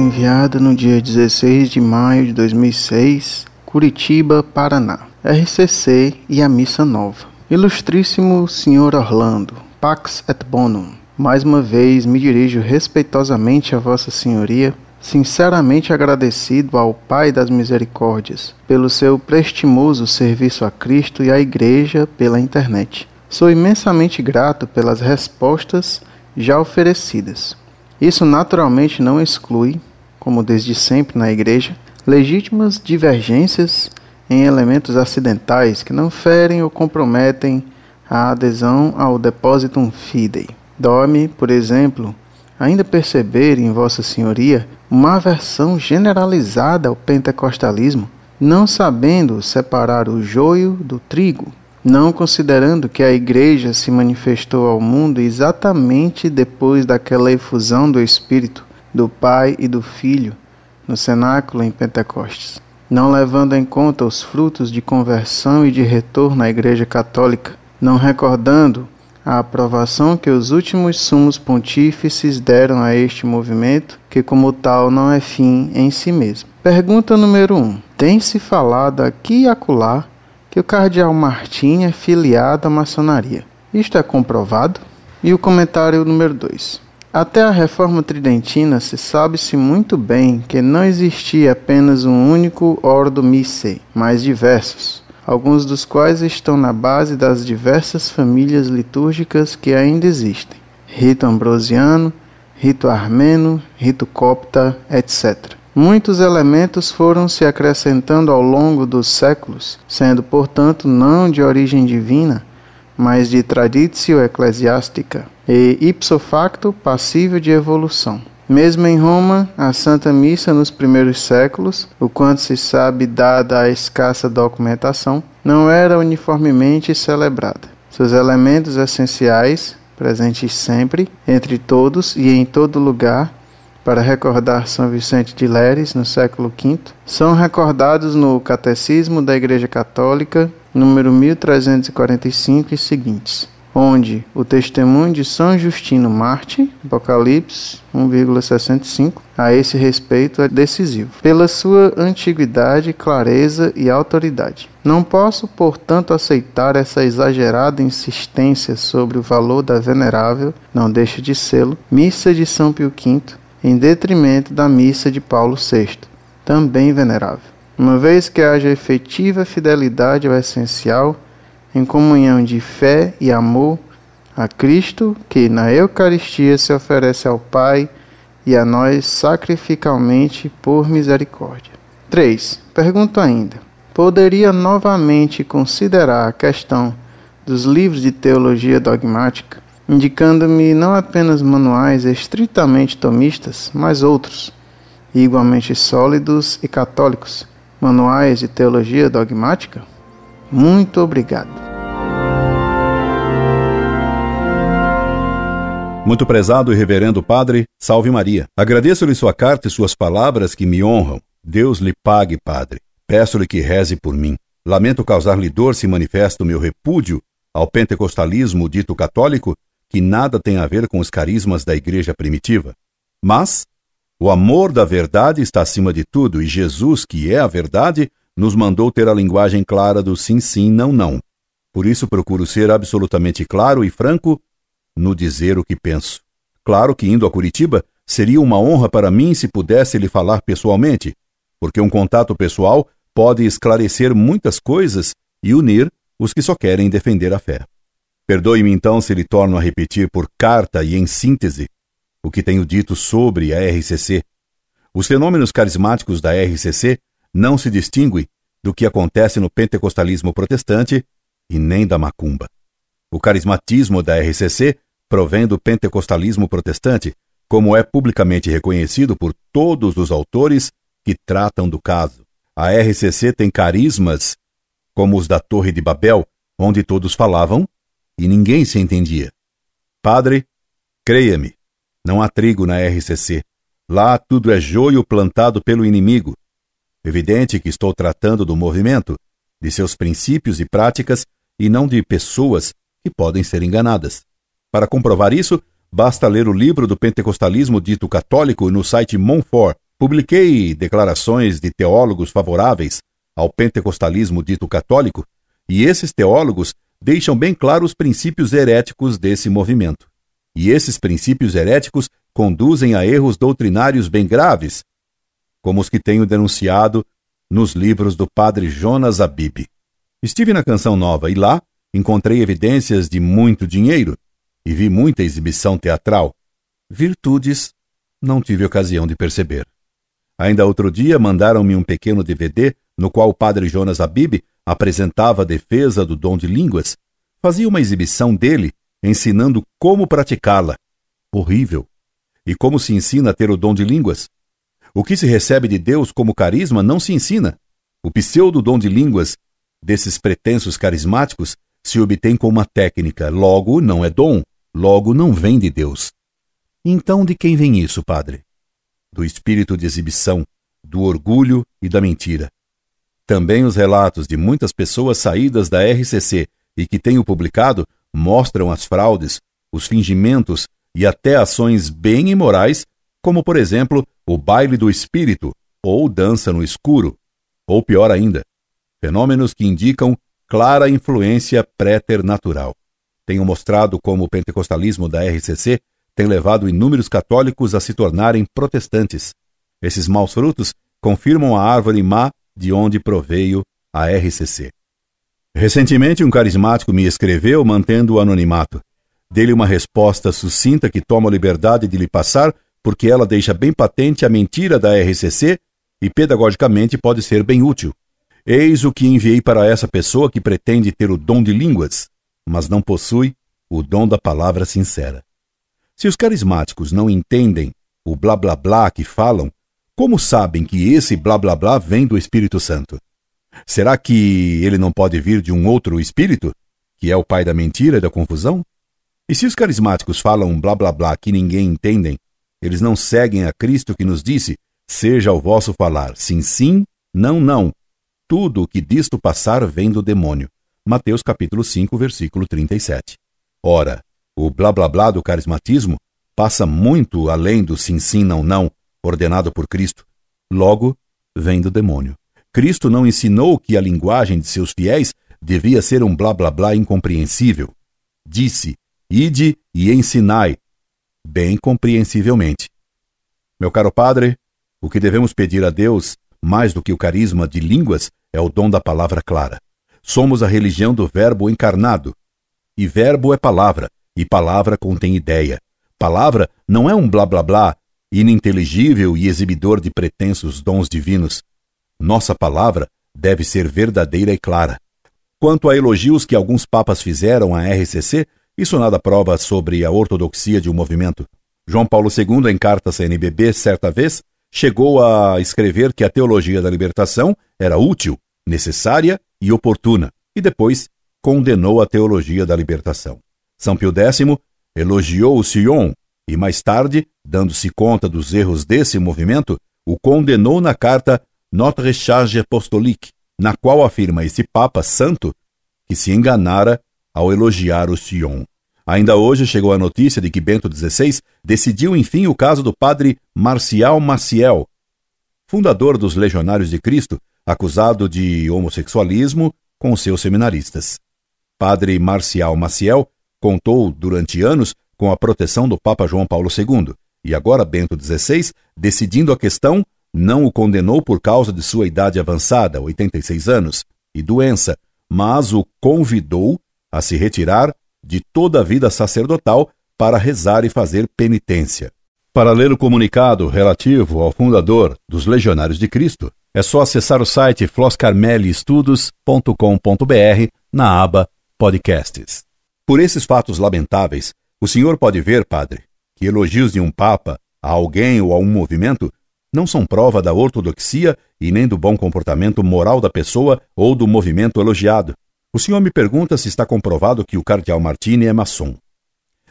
enviada no dia 16 de maio de 2006, Curitiba, Paraná. RCC e a Missa Nova. Ilustríssimo Senhor Orlando, Pax et Bonum. Mais uma vez me dirijo respeitosamente a Vossa Senhoria, sinceramente agradecido ao Pai das Misericórdias pelo seu prestimoso serviço a Cristo e à Igreja pela internet. Sou imensamente grato pelas respostas já oferecidas. Isso naturalmente não exclui, como desde sempre na Igreja, legítimas divergências em elementos acidentais que não ferem ou comprometem a adesão ao depositum fidei. Dói-me, por exemplo, ainda perceber em Vossa Senhoria uma aversão generalizada ao pentecostalismo, não sabendo separar o joio do trigo, não considerando que a Igreja se manifestou ao mundo exatamente depois daquela efusão do Espírito, do Pai e do Filho, no cenáculo em Pentecostes, não levando em conta os frutos de conversão e de retorno à Igreja Católica, não recordando a aprovação que os últimos sumos pontífices deram a este movimento, que como tal não é fim em si mesmo. Pergunta número 1. Um. Tem-se falado aqui e acolá que o cardeal Martim é filiado à maçonaria. Isto é comprovado? E o comentário número 2. Até a reforma tridentina se sabe-se muito bem que não existia apenas um único ordo missae, mas diversos alguns dos quais estão na base das diversas famílias litúrgicas que ainda existem: rito ambrosiano, rito armeno, rito copta, etc. Muitos elementos foram se acrescentando ao longo dos séculos, sendo, portanto, não de origem divina, mas de traditio ecclesiástica e ipso facto passível de evolução. Mesmo em Roma, a Santa Missa nos primeiros séculos, o quanto se sabe dada a escassa documentação, não era uniformemente celebrada. Seus elementos essenciais, presentes sempre, entre todos e em todo lugar, para recordar São Vicente de Leres no século V, são recordados no Catecismo da Igreja Católica, número 1345 e seguintes onde o testemunho de São Justino Marte, Apocalipse 1,65, a esse respeito é decisivo, pela sua antiguidade, clareza e autoridade. Não posso, portanto, aceitar essa exagerada insistência sobre o valor da venerável, não deixa de sê-lo, missa de São Pio V, em detrimento da missa de Paulo VI, também venerável. Uma vez que haja efetiva fidelidade ao essencial, em comunhão de fé e amor a Cristo, que na Eucaristia se oferece ao Pai e a nós sacrificalmente por misericórdia. 3. Pergunto ainda: poderia novamente considerar a questão dos livros de teologia dogmática, indicando-me não apenas manuais estritamente tomistas, mas outros, igualmente sólidos e católicos, manuais de teologia dogmática? Muito obrigado. Muito prezado e reverendo Padre, salve Maria. Agradeço-lhe sua carta e suas palavras que me honram. Deus lhe pague, Padre. Peço-lhe que reze por mim. Lamento causar-lhe dor se manifesto meu repúdio ao pentecostalismo dito católico, que nada tem a ver com os carismas da igreja primitiva. Mas o amor da verdade está acima de tudo e Jesus, que é a verdade, nos mandou ter a linguagem clara do sim, sim, não, não. Por isso procuro ser absolutamente claro e franco no dizer o que penso. Claro que indo a Curitiba seria uma honra para mim se pudesse lhe falar pessoalmente, porque um contato pessoal pode esclarecer muitas coisas e unir os que só querem defender a fé. Perdoe-me então se lhe torno a repetir por carta e em síntese o que tenho dito sobre a RCC. Os fenômenos carismáticos da RCC não se distinguem do que acontece no pentecostalismo protestante e nem da macumba. O carismatismo da RCC provém do pentecostalismo protestante, como é publicamente reconhecido por todos os autores que tratam do caso. A RCC tem carismas como os da Torre de Babel, onde todos falavam e ninguém se entendia. Padre, creia-me, não há trigo na RCC. Lá tudo é joio plantado pelo inimigo. Evidente que estou tratando do movimento, de seus princípios e práticas, e não de pessoas que podem ser enganadas. Para comprovar isso, basta ler o livro do pentecostalismo dito católico no site Monfort, Publiquei declarações de teólogos favoráveis ao pentecostalismo dito católico, e esses teólogos deixam bem claros os princípios heréticos desse movimento. E esses princípios heréticos conduzem a erros doutrinários bem graves, como os que tenho denunciado nos livros do padre Jonas Abib. Estive na Canção Nova e lá encontrei evidências de muito dinheiro e vi muita exibição teatral. Virtudes não tive ocasião de perceber. Ainda outro dia mandaram-me um pequeno DVD no qual o padre Jonas Abib apresentava a defesa do dom de línguas, fazia uma exibição dele ensinando como praticá-la. Horrível! E como se ensina a ter o dom de línguas? O que se recebe de Deus como carisma não se ensina. O pseudo-dom de línguas desses pretensos carismáticos se obtém com uma técnica, logo não é dom, logo não vem de Deus. Então de quem vem isso, padre? Do espírito de exibição, do orgulho e da mentira. Também os relatos de muitas pessoas saídas da RCC e que tenho publicado mostram as fraudes, os fingimentos e até ações bem imorais, como por exemplo o baile do espírito ou dança no escuro, ou pior ainda, fenômenos que indicam clara influência préternatural. Tenho mostrado como o pentecostalismo da RCC tem levado inúmeros católicos a se tornarem protestantes. Esses maus frutos confirmam a árvore má de onde proveio a RCC. Recentemente, um carismático me escreveu mantendo o anonimato. Dele uma resposta sucinta que tomo a liberdade de lhe passar, porque ela deixa bem patente a mentira da RCC e pedagogicamente pode ser bem útil. Eis o que enviei para essa pessoa que pretende ter o dom de línguas, mas não possui o dom da palavra sincera. Se os carismáticos não entendem o blá blá blá que falam, como sabem que esse blá blá blá vem do Espírito Santo? Será que ele não pode vir de um outro espírito, que é o pai da mentira e da confusão? E se os carismáticos falam blá blá blá que ninguém entendem, eles não seguem a Cristo que nos disse: seja o vosso falar sim, sim, não, não. Tudo o que disto passar vem do demônio. Mateus capítulo 5, versículo 37. Ora, o blá blá blá do carismatismo passa muito além do sim, sim, não, não ordenado por Cristo, logo vem do demônio. Cristo não ensinou que a linguagem de seus fiéis devia ser um blá blá blá incompreensível. Disse: Ide e ensinai, bem compreensivelmente. Meu caro padre, o que devemos pedir a Deus, mais do que o carisma de línguas, é o dom da palavra clara. Somos a religião do Verbo encarnado. E Verbo é palavra, e palavra contém ideia. Palavra não é um blá blá blá ininteligível e exibidor de pretensos dons divinos. Nossa palavra deve ser verdadeira e clara. Quanto a elogios que alguns papas fizeram à RCC, isso nada prova sobre a ortodoxia de um movimento. João Paulo II, em carta à CNBB, certa vez, chegou a escrever que a teologia da libertação era útil, necessária e oportuna, e depois condenou a teologia da libertação. São Pio X elogiou o Sion e mais tarde, dando-se conta dos erros desse movimento, o condenou na carta Notre Charge Apostolique, na qual afirma esse Papa Santo que se enganara ao elogiar o Sion. Ainda hoje chegou a notícia de que Bento XVI decidiu enfim o caso do padre Marcial Maciel, fundador dos Legionários de Cristo, acusado de homossexualismo com seus seminaristas. Padre Marcial Maciel contou durante anos com a proteção do Papa João Paulo II, e agora Bento XVI, decidindo a questão, não o condenou por causa de sua idade avançada, 86 anos, e doença, mas o convidou a se retirar de toda a vida sacerdotal para rezar e fazer penitência. Para ler o comunicado relativo ao fundador dos Legionários de Cristo, é só acessar o site floscarmeliestudos.com.br na aba Podcasts. Por esses fatos lamentáveis, o senhor pode ver, padre, que elogios de um papa a alguém ou a um movimento não são prova da ortodoxia e nem do bom comportamento moral da pessoa ou do movimento elogiado. O senhor me pergunta se está comprovado que o cardeal Martini é maçom.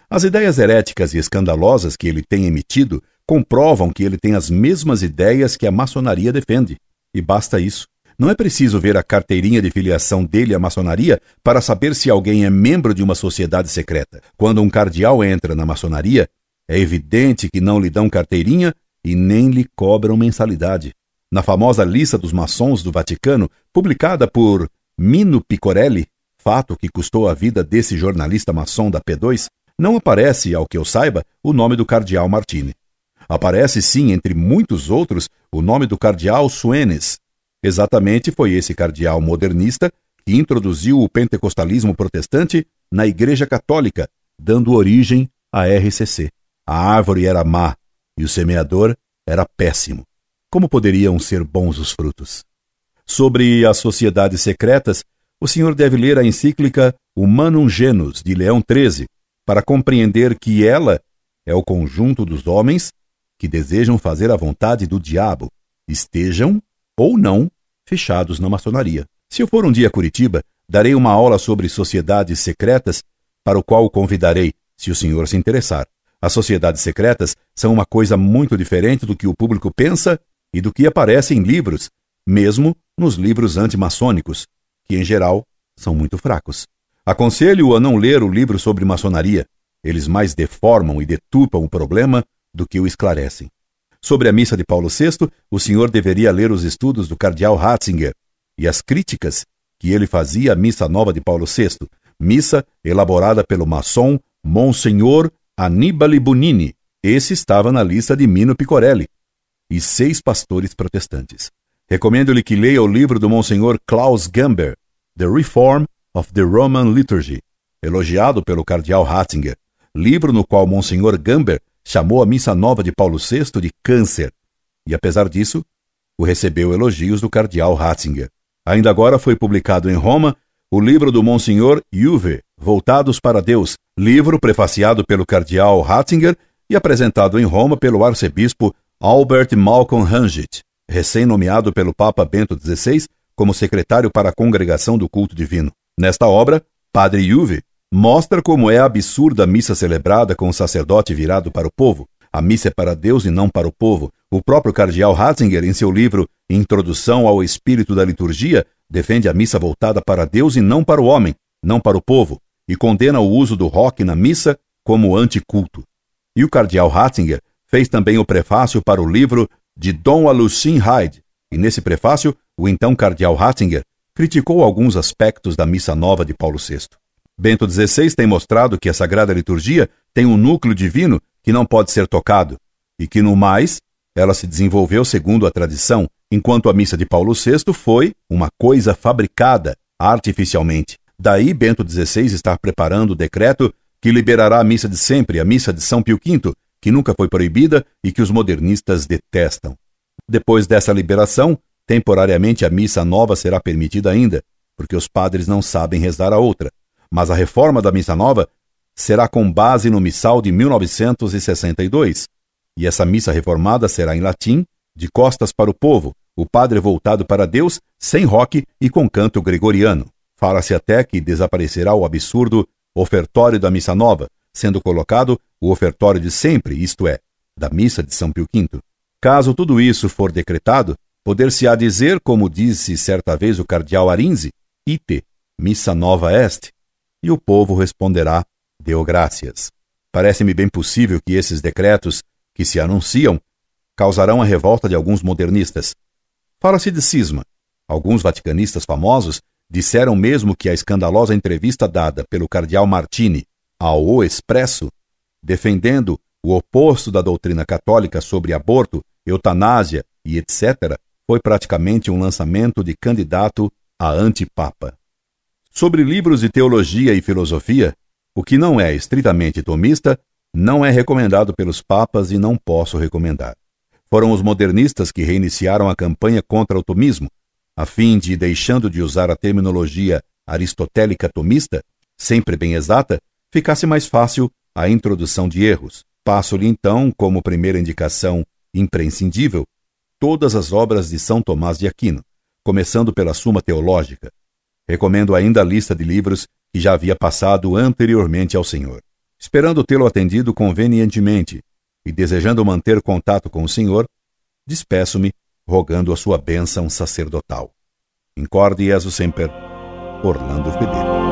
As ideias heréticas e escandalosas que ele tem emitido comprovam que ele tem as mesmas ideias que a maçonaria defende. E basta isso. Não é preciso ver a carteirinha de filiação dele à maçonaria para saber se alguém é membro de uma sociedade secreta. Quando um cardeal entra na maçonaria, é evidente que não lhe dão carteirinha e nem lhe cobram mensalidade. Na famosa lista dos maçons do Vaticano, publicada por Mino Picorelli, fato que custou a vida desse jornalista maçom da P2, não aparece, ao que eu saiba, o nome do cardeal Martini. Aparece sim, entre muitos outros, o nome do cardeal Suenes. Exatamente foi esse cardeal modernista que introduziu o pentecostalismo protestante na Igreja Católica, dando origem à RCC. A árvore era má e o semeador era péssimo. Como poderiam ser bons os frutos? Sobre as sociedades secretas, o senhor deve ler a encíclica Humanum Genus, de Leão XIII, para compreender que ela é o conjunto dos homens que desejam fazer a vontade do diabo, estejam ou não fechados na maçonaria. Se eu for um dia a Curitiba, darei uma aula sobre sociedades secretas, para o qual o convidarei, se o senhor se interessar. As sociedades secretas são uma coisa muito diferente do que o público pensa e do que aparece em livros, mesmo nos livros antimaçônicos, que em geral são muito fracos. Aconselho-o a não ler o livro sobre maçonaria. Eles mais deformam e detupam o problema do que o esclarecem. Sobre a missa de Paulo VI, o senhor deveria ler os estudos do cardeal Ratzinger e as críticas que ele fazia à missa nova de Paulo VI, missa elaborada pelo maçom Monsenhor Annibale Bonini. Esse estava na lista de Mino Picorelli e seis pastores protestantes. Recomendo-lhe que leia o livro do Monsenhor Klaus Gamber, The Reform of the Roman Liturgy, elogiado pelo cardeal Ratzinger, livro no qual Monsenhor Gamber chamou a missa nova de Paulo VI de câncer, e apesar disso, o recebeu elogios do cardeal Ratzinger. Ainda agora foi publicado em Roma o livro do Monsenhor Juve, Voltados para Deus, livro prefaciado pelo cardeal Ratzinger e apresentado em Roma pelo arcebispo Albert Malcolm Hangit, recém-nomeado pelo Papa Bento XVI como secretário para a Congregação do Culto Divino. Nesta obra, Padre Juve mostra como é absurda a missa celebrada com o sacerdote virado para o povo. A missa é para Deus e não para o povo. O próprio cardeal Ratzinger, em seu livro Introdução ao Espírito da Liturgia, defende a missa voltada para Deus e não para o homem, não para o povo, e condena o uso do rock na missa como anticulto. E o cardeal Ratzinger fez também o prefácio para o livro de Dom Alucin Hyde, e nesse prefácio, o então cardeal Ratzinger criticou alguns aspectos da missa nova de Paulo VI. Bento XVI tem mostrado que a Sagrada Liturgia tem um núcleo divino que não pode ser tocado, e que, no mais, ela se desenvolveu segundo a tradição, enquanto a missa de Paulo VI foi uma coisa fabricada artificialmente. Daí, Bento XVI está preparando o decreto que liberará a missa de sempre, a missa de São Pio V, que nunca foi proibida e que os modernistas detestam. Depois dessa liberação, temporariamente a missa nova será permitida ainda, porque os padres não sabem rezar a outra mas a reforma da Missa Nova será com base no Missal de 1962, e essa missa reformada será em latim, de costas para o povo, o padre voltado para Deus, sem roque e com canto gregoriano. Fala-se até que desaparecerá o absurdo ofertório da Missa Nova, sendo colocado o ofertório de sempre, isto é, da Missa de São Pio V. Caso tudo isso for decretado, poder-se-á dizer, como disse certa vez o cardeal Arinze, ite, missa nova est, e o povo responderá: Deu graças. Parece-me bem possível que esses decretos, que se anunciam, causarão a revolta de alguns modernistas. Fala-se de cisma. Alguns vaticanistas famosos disseram mesmo que a escandalosa entrevista dada pelo cardeal Martini ao O Expresso, defendendo o oposto da doutrina católica sobre aborto, eutanásia e etc., foi praticamente um lançamento de candidato a antipapa. Sobre livros de teologia e filosofia, o que não é estritamente tomista não é recomendado pelos papas e não posso recomendar. Foram os modernistas que reiniciaram a campanha contra o tomismo, a fim de, deixando de usar a terminologia aristotélica tomista, sempre bem exata, ficasse mais fácil a introdução de erros. Passo-lhe então, como primeira indicação imprescindível, todas as obras de São Tomás de Aquino, começando pela Suma Teológica, Recomendo ainda a lista de livros que já havia passado anteriormente ao Senhor. Esperando tê-lo atendido convenientemente e desejando manter contato com o Senhor, despeço-me, rogando a sua bênção sacerdotal. Incorde Jesus Semper, Orlando Fedeli.